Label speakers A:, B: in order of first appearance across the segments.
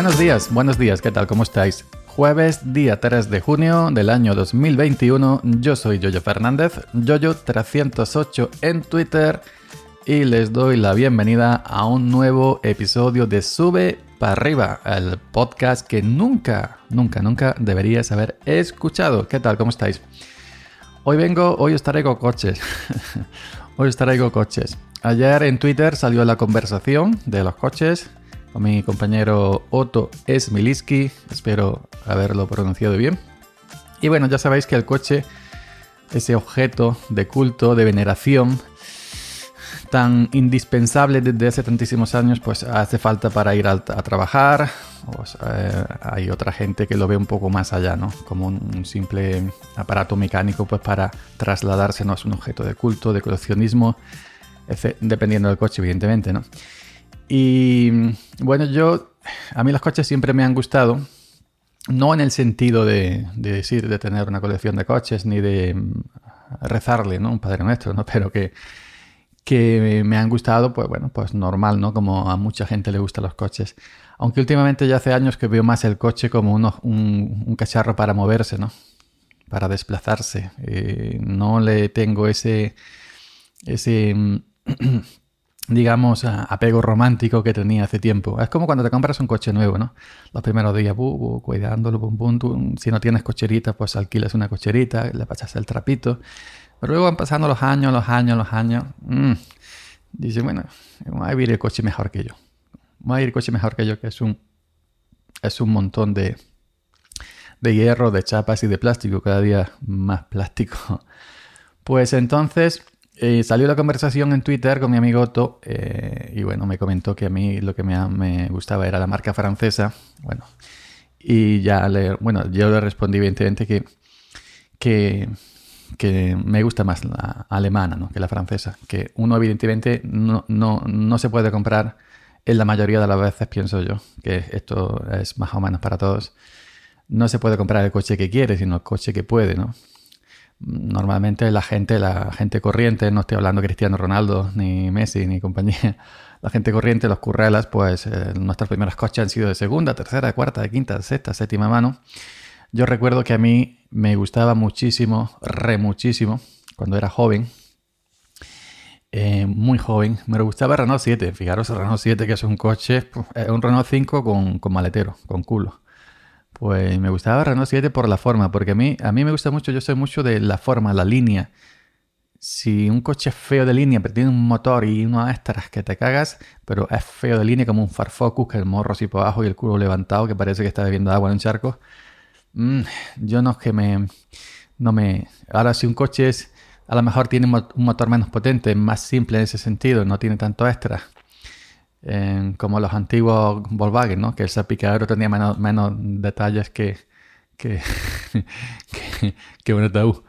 A: Buenos días, buenos días, ¿qué tal? ¿Cómo estáis? Jueves, día 3 de junio del año 2021, yo soy Yoyo Fernández, Yoyo308 en Twitter y les doy la bienvenida a un nuevo episodio de Sube para arriba, el podcast que nunca, nunca, nunca deberías haber escuchado. ¿Qué tal? ¿Cómo estáis? Hoy vengo, hoy os traigo coches. hoy os traigo coches. Ayer en Twitter salió la conversación de los coches mi compañero Otto Smiliski. Espero haberlo pronunciado bien. Y bueno, ya sabéis que el coche, ese objeto de culto, de veneración, tan indispensable desde hace tantísimos años, pues hace falta para ir a, trabajar. Eh, hay otra gente que lo ve un poco más allá, ¿no? Como un, simple aparato mecánico, pues para trasladarse, ¿no? Es un objeto de culto, de coleccionismo dependiendo del coche, evidentemente, ¿no? Y bueno, yo, a mí los coches siempre me han gustado, no en el sentido de, decir, de tener una colección de coches, ni de mm, rezarle, ¿no? Un Padre Nuestro, ¿no? Pero que, que me han gustado, pues bueno, pues normal, ¿no? Como a mucha gente le gustan los coches. Aunque últimamente ya hace años que veo más el coche como un, un, cacharro para moverse, ¿no? Para desplazarse. Eh, no le tengo ese, ese mm, digamos, apego romántico que tenía hace tiempo. Es como cuando te compras un coche nuevo, ¿no? Los primeros días, cuidándolo, bum, bum, si no tienes cocherita, pues alquilas una cocherita, le pasas el trapito. Pero luego van pasando los años, los años, los años. Mm, dice, bueno, voy a ir el coche mejor que yo. Voy a ir el coche mejor que yo, que es un, es un montón de, de hierro, de chapas y de plástico, cada día más plástico. Pues entonces eh, salió la conversación en Twitter con mi amigo Otto eh, y bueno, me comentó que a mí lo que me, gustaba era la marca francesa. Bueno, y ya le, bueno, yo le respondí evidentemente que, que, que me gusta más la alemana ¿no? que la francesa. Que uno evidentemente no, no, no se puede comprar en la mayoría de las veces, pienso yo, que esto es más o menos para todos. No se puede comprar el coche que quiere, sino el coche que puede, ¿no? Normalmente la gente, la gente corriente, no estoy hablando de Cristiano Ronaldo, ni Messi, ni compañía, la gente corriente, los currelas, pues eh, nuestras primeras coches han sido de segunda, tercera, cuarta, quinta, sexta, séptima mano. Yo recuerdo que a mí me gustaba muchísimo, re muchísimo, cuando era joven, eh, muy joven, me gustaba Renault 7. Fijaros, el Renault 7 que es un coche, es un Renault 5 con, con maletero, con culo. Pues me gustaba Renault 7 por la forma, porque a mí, a mí me gusta mucho, yo soy mucho de la forma, la línea. Si un coche es feo de línea, pero tiene un motor y unas extras que te cagas, pero es feo de línea como un Farfocus, que el morro así por abajo y el culo levantado, que parece que está bebiendo agua en un charco, mm, yo no es que me... No me... Ahora si un coche es... A lo mejor tiene un motor menos potente, más simple en ese sentido, no tiene tanto extra como los antiguos Volkswagen, ¿no? que el salpicadero tenía menos, detalles que, que, que, un ataúd.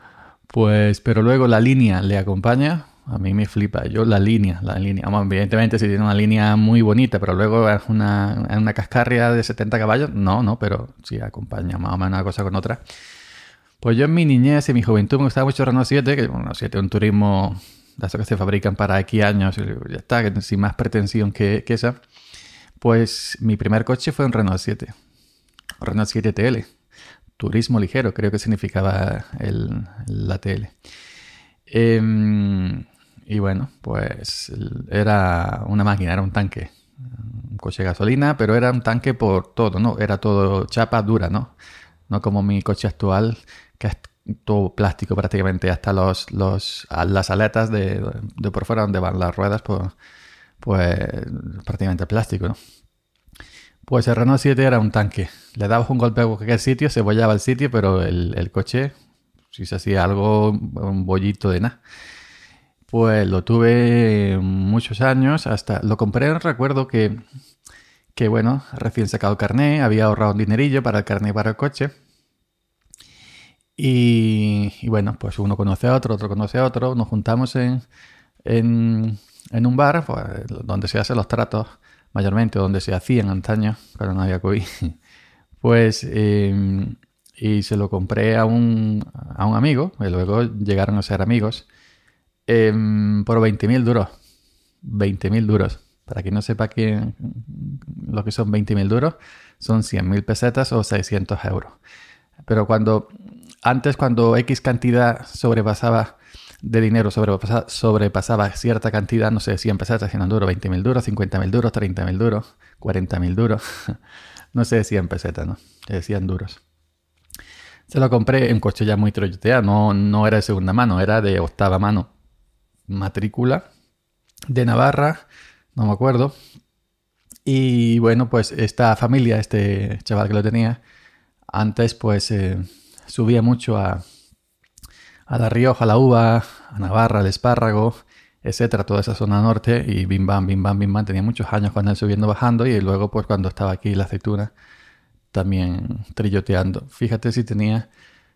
A: Pues, pero luego la línea le acompaña. A mí me flipa. Yo la línea, la línea. evidentemente si tiene una línea muy bonita, pero luego es una, una cascarria de 70 caballos, no, no, pero sí acompaña más o menos una cosa con otra. Pues yo en mi niñez y mi juventud me gustaba mucho Renault 7, que bueno, 7 es un turismo las que se fabrican para aquí años, ya está, sin más pretensión que, esa. Pues mi primer coche fue un Renault 7, Renault 7 TL, turismo ligero, creo que significaba el, la TL. Em, y bueno, pues era una máquina, era un tanque, un coche de gasolina, pero era un tanque por todo, ¿no? Era todo chapa dura, ¿no? No como mi coche actual, que todo plástico prácticamente, hasta los, los, las aletas de, de por fuera donde van las ruedas, pues, pues prácticamente plástico, ¿no? Pues el Renault 7 era un tanque. Le dabas un golpe a cualquier sitio, se bollaba el sitio, pero el, el coche, si se hacía algo, un bollito de nada. Pues lo tuve muchos años, hasta lo compré, recuerdo que, que bueno, recién sacado el carné, había ahorrado un dinerillo para el carné para el coche y, bueno, pues uno conoce a otro, otro conoce a otro, nos juntamos en, en, un bar pues, donde se hacen los tratos mayormente, donde se hacían antaño, cuando no había COVID. Pues, em, y se lo compré a un, a un amigo, y luego llegaron a ser amigos, em, por 20.000 duros. 20.000 duros. Para quien no sepa que, lo que son 20.000 duros, son 100.000 pesetas o 600 euros. Pero cuando, antes cuando X cantidad sobrepasaba de dinero, sobrepasaba, sobrepasaba cierta cantidad, no sé, 100 pesetas, 100 duros, 20.000 duros, 50.000 duros, 30.000 duros, 40.000 duros, no sé, 100 pesetas, ¿no? decían duros. Se lo compré en coche ya muy troyoteado, no, no era de segunda mano, era de octava mano. Matrícula de Navarra, no me acuerdo. Y bueno, pues esta familia, este chaval que lo tenía, antes pues eh, subía mucho a, a La Rioja, a la uva, a Navarra, al espárrago, etcétera, toda esa zona norte y bim bam, bim bam, bim bam. Tenía muchos años con él subiendo, bajando y luego pues cuando estaba aquí la aceituna también trilloteando. Fíjate si tenía,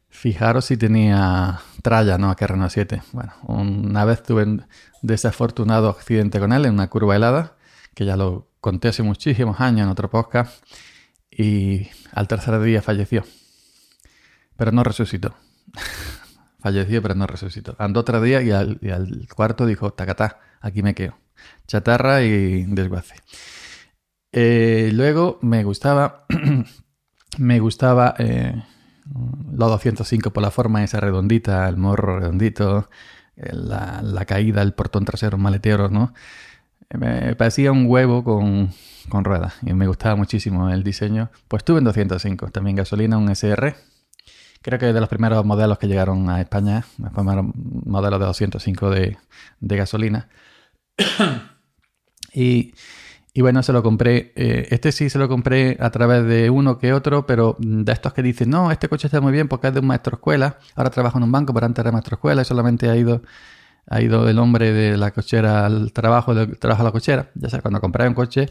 A: fijaros si tenía tralla, ¿no? A Renault 7. Bueno, una vez tuve un desafortunado accidente con él en una curva helada, que ya lo conté hace muchísimos años en otro podcast, y al tercer día falleció. Pero no resucitó. falleció, pero no resucitó. Andó otro día y al, cuarto dijo, tacatá, aquí me quedo. Chatarra y desguace. Eh, luego me gustaba Me gustaba eh, la 205 por la forma esa redondita, el morro redondito, eh, la, caída, el portón trasero maletero, ¿no? Me parecía un huevo con, con ruedas y me gustaba muchísimo el diseño. Pues tuve en 205, también gasolina, un SR. Creo que de los primeros modelos que llegaron a España, los primeros modelos de 205 de, de gasolina. y y bueno, se lo compré. Eh, este sí se lo compré a través de uno que otro, pero de estos que dicen, no, este coche está muy bien porque es de un maestro escuela. Ahora trabajo en un banco, pero antes era maestro escuela y solamente ha ido, ha ido el hombre de la cochera al trabajo, del trabajo a la cochera. Ya sea, cuando compré un coche,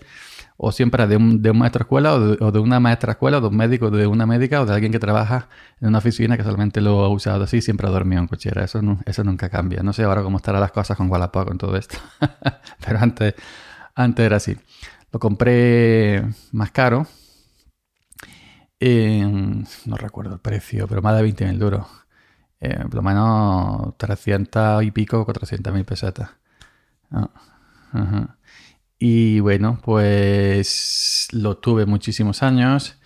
A: o siempre de un, de maestro escuela, o de, una maestra escuela, o de un médico, de una médica, o de alguien que trabaja en una oficina que solamente lo ha usado así, siempre ha dormido en cochera. Eso, eso nunca cambia. No sé ahora cómo estarán las cosas con Wallapop, con todo esto. pero antes antes era así. Lo compré más caro. no recuerdo el precio, pero más de 20.000 duros. Eh, por lo menos 300 y pico, 400 mil pesetas. Ah, y bueno, pues lo tuve muchísimos años.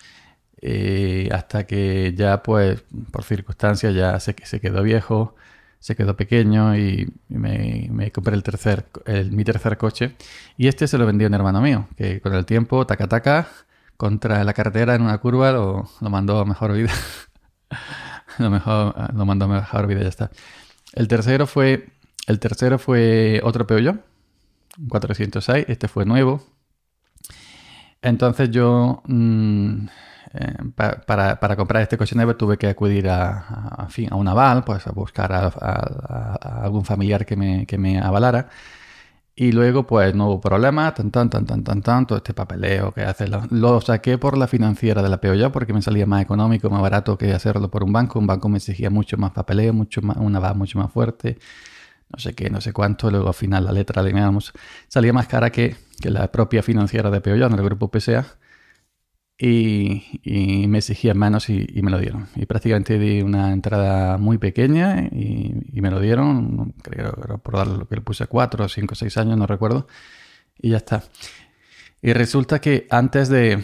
A: Eh, hasta que ya, pues, por circunstancias, ya sé que se quedó viejo se quedó pequeño y me, compré el tercer, mi tercer coche. Y este se lo vendió un hermano mío, que con el tiempo, taca taca, contra la carretera en una curva lo, mandó a mejor vida. lo, mejor, lo mandó a mejor vida, ya está. El tercero fue, el tercero fue otro Peugeot, 406, este fue nuevo. Entonces yo... Mm, eh, para, comprar este coche nuevo tuve que acudir a, fin, a un aval, pues a buscar a, algún familiar que me, que me, avalara. Y luego, pues no hubo problema, tan, tan, tan, tan, tan, tan, todo este papeleo que hace. Lo, saqué por la financiera de la ya porque me salía más económico, más barato que hacerlo por un banco. Un banco me exigía mucho más papeleo, mucho más, una aval mucho más fuerte, no sé qué, no sé cuánto. Luego al final la letra, digamos, salía más cara que, que la propia financiera de en el grupo PSA y, me exigían manos y, me lo dieron. Y prácticamente di una entrada muy pequeña y, me lo dieron, creo que por dar lo que le puse 4, 5, 6 años, no recuerdo, y ya está. Y resulta que antes de,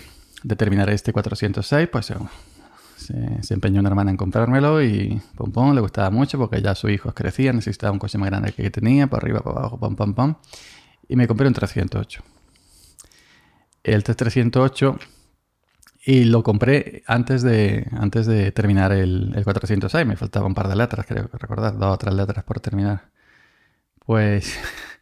A: terminar este 406, pues se, empeñó una hermana en comprármelo y pum pum, le gustaba mucho porque ya sus hijos crecían, necesitaba un coche más grande que tenía, para arriba, para abajo, pum pum pum. Y me compré un 308. El 308 y lo compré antes de, antes de terminar el, el 406. Me faltaba un par de letras, creo que recordar, dos o tres letras por terminar. Pues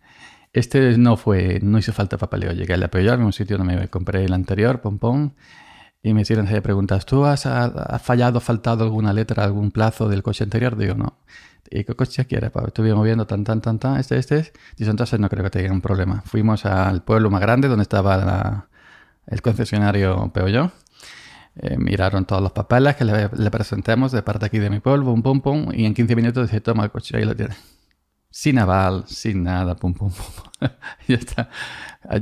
A: este no fue, no hizo falta papeleo. Llegué al apoyo a un sitio donde me compré el anterior, pom pom, y me hicieron serie preguntas. ¿Tú has, has, fallado, faltado alguna letra, algún plazo del coche anterior? Digo, no. ¿Y qué coche quieres? Pues estuve moviendo tan, tan, tan, tan, este, este. Dice, entonces no creo que tenga un problema. Fuimos al pueblo más grande donde estaba el concesionario Peugeot eh, miraron todos los papeles que le, presentemos de parte aquí de mi pueblo, pum, pum, pum, y en 15 minutos dije, toma el coche, ahí lo tienes. Sin aval, sin nada, pum, pum, pum. ya está.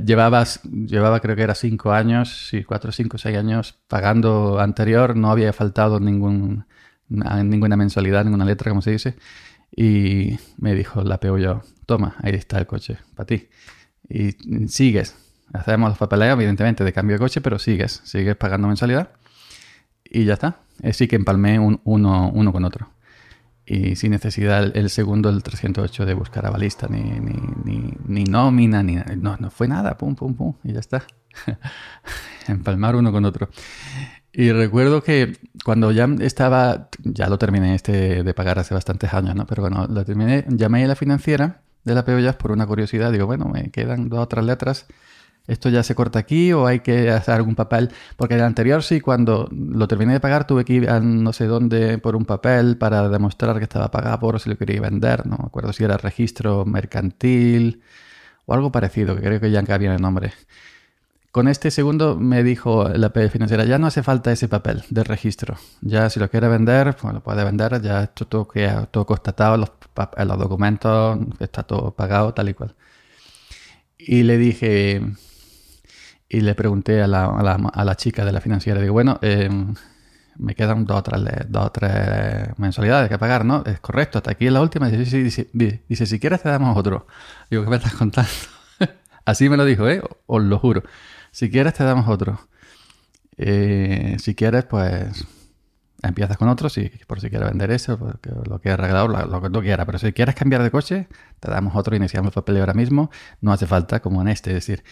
A: Llevaba, llevaba creo que era 5 años, sí, 4, 5, 6 años pagando anterior, no había faltado ningún, ninguna mensualidad, ninguna letra, como se dice. Y me dijo la pego yo, toma, ahí está el coche, para ti. Y sigues, Hacemos los papeleos, evidentemente, de cambio de coche, pero sigues, sigues pagando mensualidad. Y ya está. Así que empalmé un, uno, uno con otro. Y sin necesidad el, segundo, el 308, de buscar a balista, ni, ni, ni, ni nómina, ni no, no fue nada, pum, pum, pum, y ya está. Empalmar uno con otro. Y recuerdo que cuando ya estaba, ya lo terminé este de pagar hace bastantes años, ¿no? Pero bueno, lo terminé, llamé a la financiera de la POYAS por una curiosidad. Digo, bueno, me quedan dos o tres letras. ¿Esto ya se corta aquí o hay que hacer algún papel? Porque el anterior sí, cuando lo terminé de pagar, tuve que ir a no sé dónde por un papel para demostrar que estaba pagado por si lo quería vender. No me acuerdo si era registro mercantil o algo parecido, que creo que ya cabía el nombre. Con este segundo me dijo la financiera, ya no hace falta ese papel de registro. Ya si lo quiere vender, pues lo puede vender, ya esto todo, todo constatado, los, los documentos, está todo pagado, tal y cual. Y le dije, y le pregunté a la, a la, chica de la financiera, digo, bueno, em, me quedan dos o, tres, tres mensualidades que pagar, ¿no? Es correcto, hasta aquí es la última. Dice, dice, dice, si quieres te damos otro. Digo, ¿qué me estás contando? Así me lo dijo, ¿eh? Os lo juro. Si quieres, te damos otro. Eh, si quieres, pues empiezas con otro, si, por si quieres vender eso, lo quieres arreglar, lo, lo, que tú quieras. Pero si quieres cambiar de coche, te damos otro, iniciamos el papel ahora mismo. No hace falta, como en este, es decir,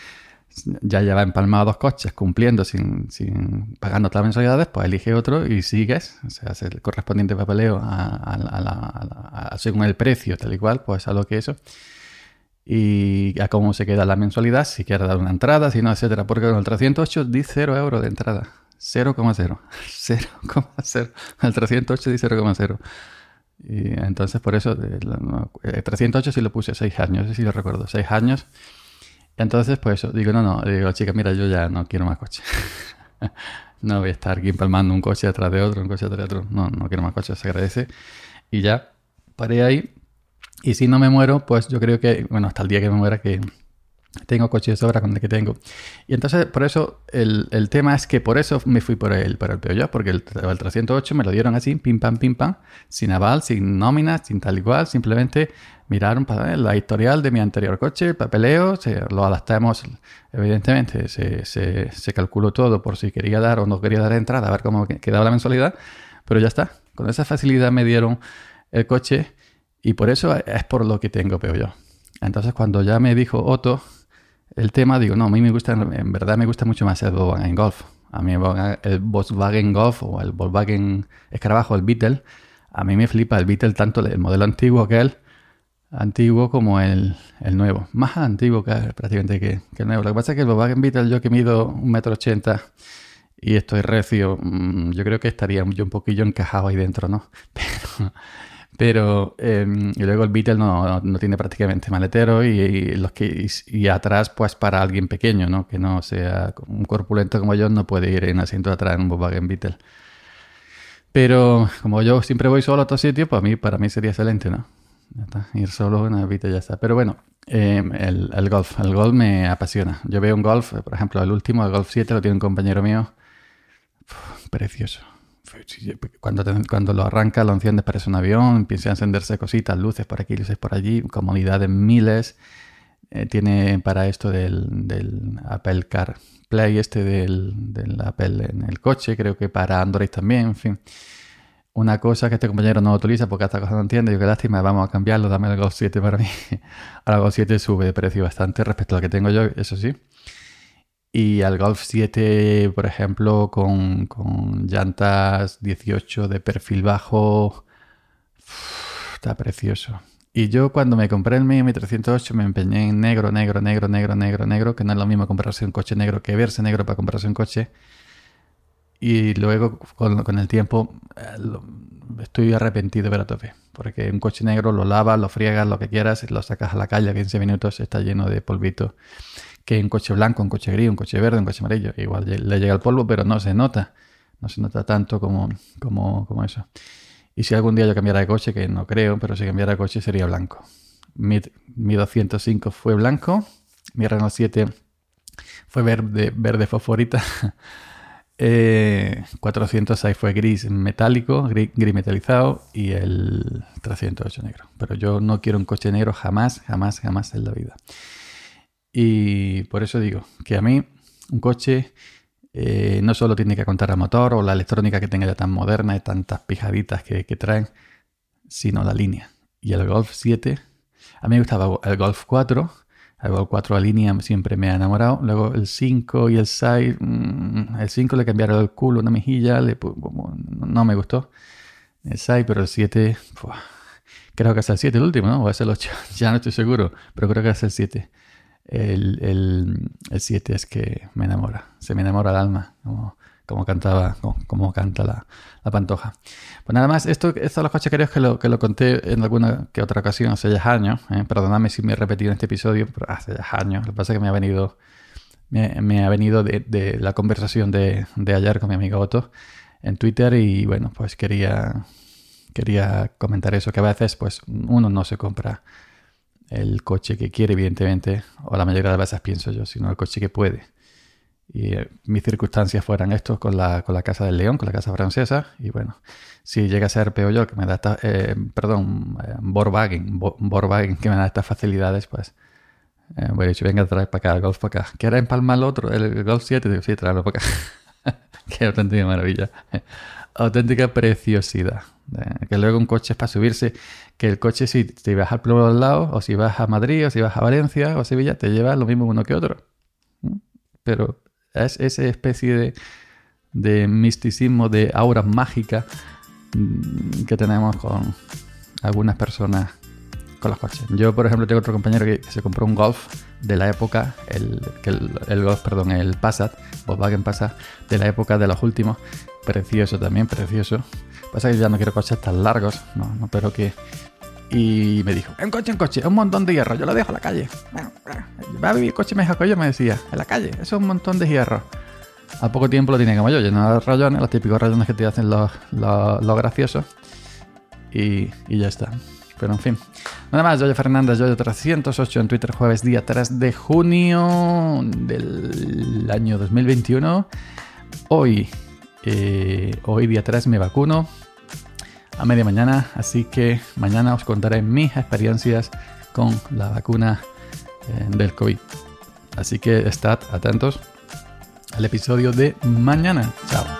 A: ya lleva empalmado dos coches cumpliendo sin, sin pagando todas las mensualidades, pues elige otro y sigues, o sea, hace el correspondiente papeleo a, según el precio, tal y cual, pues a lo que eso y a cómo se queda la mensualidad, si quiere dar una entrada, si no, etcétera. Porque con el 308 di 0 euros de entrada. 0,0. 0,0. El 308 di 0,0. Y entonces por eso el 308 sí lo puse 6 años, sí lo recuerdo, 6 años. Entonces pues eso, digo, no, no, digo, chica, mira, yo ya no quiero más coche. no voy a estar aquí empalmando un coche detrás de otro, un coche detrás de otro. No, no quiero más coche, se agradece. Y ya paré ahí y si no me muero, pues yo creo que, bueno, hasta el día que me muera, que tengo coche de sobra con el que tengo. Y entonces, por eso, el, el, tema es que por eso me fui por el, por el Peugeot, porque el, el 308 me lo dieron así, pim pam, pim pam, sin aval, sin nómina, sin tal igual, simplemente miraron para la historial de mi anterior coche, el papeleo, se, lo adaptamos, evidentemente, se, se, se, calculó todo por si quería dar o no quería dar entrada, a ver cómo quedaba la mensualidad, pero ya está. Con esa facilidad me dieron el coche y por eso es por lo que tengo Peugeot. Entonces cuando ya me dijo Otto el tema, digo, no, a mí me gusta, en verdad me gusta mucho más el Volkswagen Golf. A mí el Volkswagen Golf o el Volkswagen Escarabajo, el Beetle, a mí me flipa el Beetle tanto el modelo antiguo que él, antiguo como el, el nuevo. Más antiguo que prácticamente que, que, el nuevo. Lo que pasa es que el Volkswagen Beetle, yo que mido un metro ochenta y estoy recio, mm, yo creo que estaría yo un poquillo encajado ahí dentro, ¿no? Pero pero, em, y luego el Beetle no, no, tiene prácticamente maletero y, los que, y, atrás, pues para alguien pequeño, ¿no? Que no sea un corpulento como yo, no puede ir en asiento atrás en un Volkswagen Beetle. Pero como yo siempre voy solo a todo sitio, pues mí, para mí sería excelente, ¿no? Ir solo en el Beetle ya está. Pero bueno, em, el, el, golf. El golf me apasiona. Yo veo un golf, por ejemplo, el último, el Golf 7, lo tiene un compañero mío. precioso cuando, cuando lo arranca, lo enciendes, parece un avión, empieza a encenderse cositas, luces por aquí, luces por allí, comodidad en miles. Eh, tiene para esto del, del, Apple CarPlay, este del, del, Apple en el coche, creo que para Android también, en fin. Una cosa que este compañero no utiliza porque esta cosa no entiende, yo qué lástima, vamos a cambiarlo, dame el Go 7 para mí. Ahora el Go 7 sube de precio bastante respecto a lo que tengo yo, eso sí. Y al Golf 7, por ejemplo, con, con llantas 18 de perfil bajo, está precioso. Y yo cuando me compré el Mi 308 me empeñé en negro, negro, negro, negro, negro, negro, que no es lo mismo comprarse un coche negro que verse negro para comprarse un coche. Y luego con, con el tiempo eh, estoy arrepentido ver a tope. Porque un coche negro lo lavas, lo friegas, lo que quieras, lo sacas a la calle a 15 minutos, está lleno de polvito que un coche blanco, un coche gris, un coche verde, un coche amarillo. Igual le llega el polvo, pero no se nota. No se nota tanto como, como, como eso. Y si algún día yo cambiara de coche, que no creo, pero si cambiara de coche sería blanco. Mi, mi 205 fue blanco, mi Renault 7 fue verde, verde fosforita. eh, 406 fue gris metálico, gris, gris, metalizado y el 308 negro. Pero yo no quiero un coche negro jamás, jamás, jamás en la vida. Y por eso digo que a mí un coche eh, no solo tiene que contar el motor o la electrónica que tenga ya tan moderna y tantas pijaditas que, que traen, sino la línea. Y el Golf 7, a mí me gustaba el Golf 4, el Golf 4 a línea siempre me ha enamorado. Luego el 5 y el 6, mm, el 5 le cambiaron el culo, una mejilla, le, no me gustó el 6, pero el 7, creo que es el 7 el último, ¿no? O es el 8, ya no estoy seguro, pero creo que es el 7 el, el, 7 es que me enamora, se me enamora el alma, como, como cantaba, como, canta la, la, pantoja. Pues nada más, esto, estos son los coches que lo, que lo conté en alguna que otra ocasión hace ya años, ¿eh? perdonadme si me he repetido en este episodio, hace ya años, lo que pasa es que me ha venido, me, ha venido de, de, la conversación de, de ayer con mi amigo Otto en Twitter y bueno, pues quería, quería comentar eso, que a veces pues uno no se compra el coche que quiere, evidentemente, o la mayoría de las veces pienso yo, sino el coche que puede. Y eh, mis circunstancias fueran estos con la, con la Casa del León, con la Casa Francesa. Y bueno, si llega a ser peor que me da esta, eh, perdón, eh, Borwagen, que me da estas facilidades, pues eh, bueno, dicho, venga, trae para acá el Golf para acá. ¿Quieres empalmar el otro, el Golf 7? Digo, sí, tráelo para acá. Qué auténtica maravilla. auténtica preciosidad. que luego un coche es para subirse que el coche si te vas al pueblo al lado, o si vas a Madrid, o si vas a Valencia o a Sevilla, te lleva lo mismo uno que otro. Pero es esa especie de, misticismo, de aura mágica mm, que tenemos con algunas personas con los coches. Yo, por ejemplo, tengo otro compañero que se compró un Golf de la época, el, el, Golf, perdón, el Passat, Volkswagen Passat, de la época de los últimos. Precioso también, precioso. Pasa que ya no quiero coches tan largos, no, no pero que y me dijo, un coche, un coche, un montón de hierro, yo lo dejo a la calle. Va a vivir coche mejor que yo, me decía, en la calle, eso es un montón de hierro. A poco tiempo lo tiene como yo, lleno de rayones, los típicos rayones que te hacen los, los, graciosos. Y, y, ya está. Pero en fin. Nada más, Yoyo Fernández, Yoyo 308 en Twitter, jueves día 3 de junio del año 2021. Hoy, eh, hoy día 3 me vacuno a media mañana, así que mañana os contaré mis experiencias con la vacuna eh, del COVID. Así que estad atentos al episodio de mañana. Chao.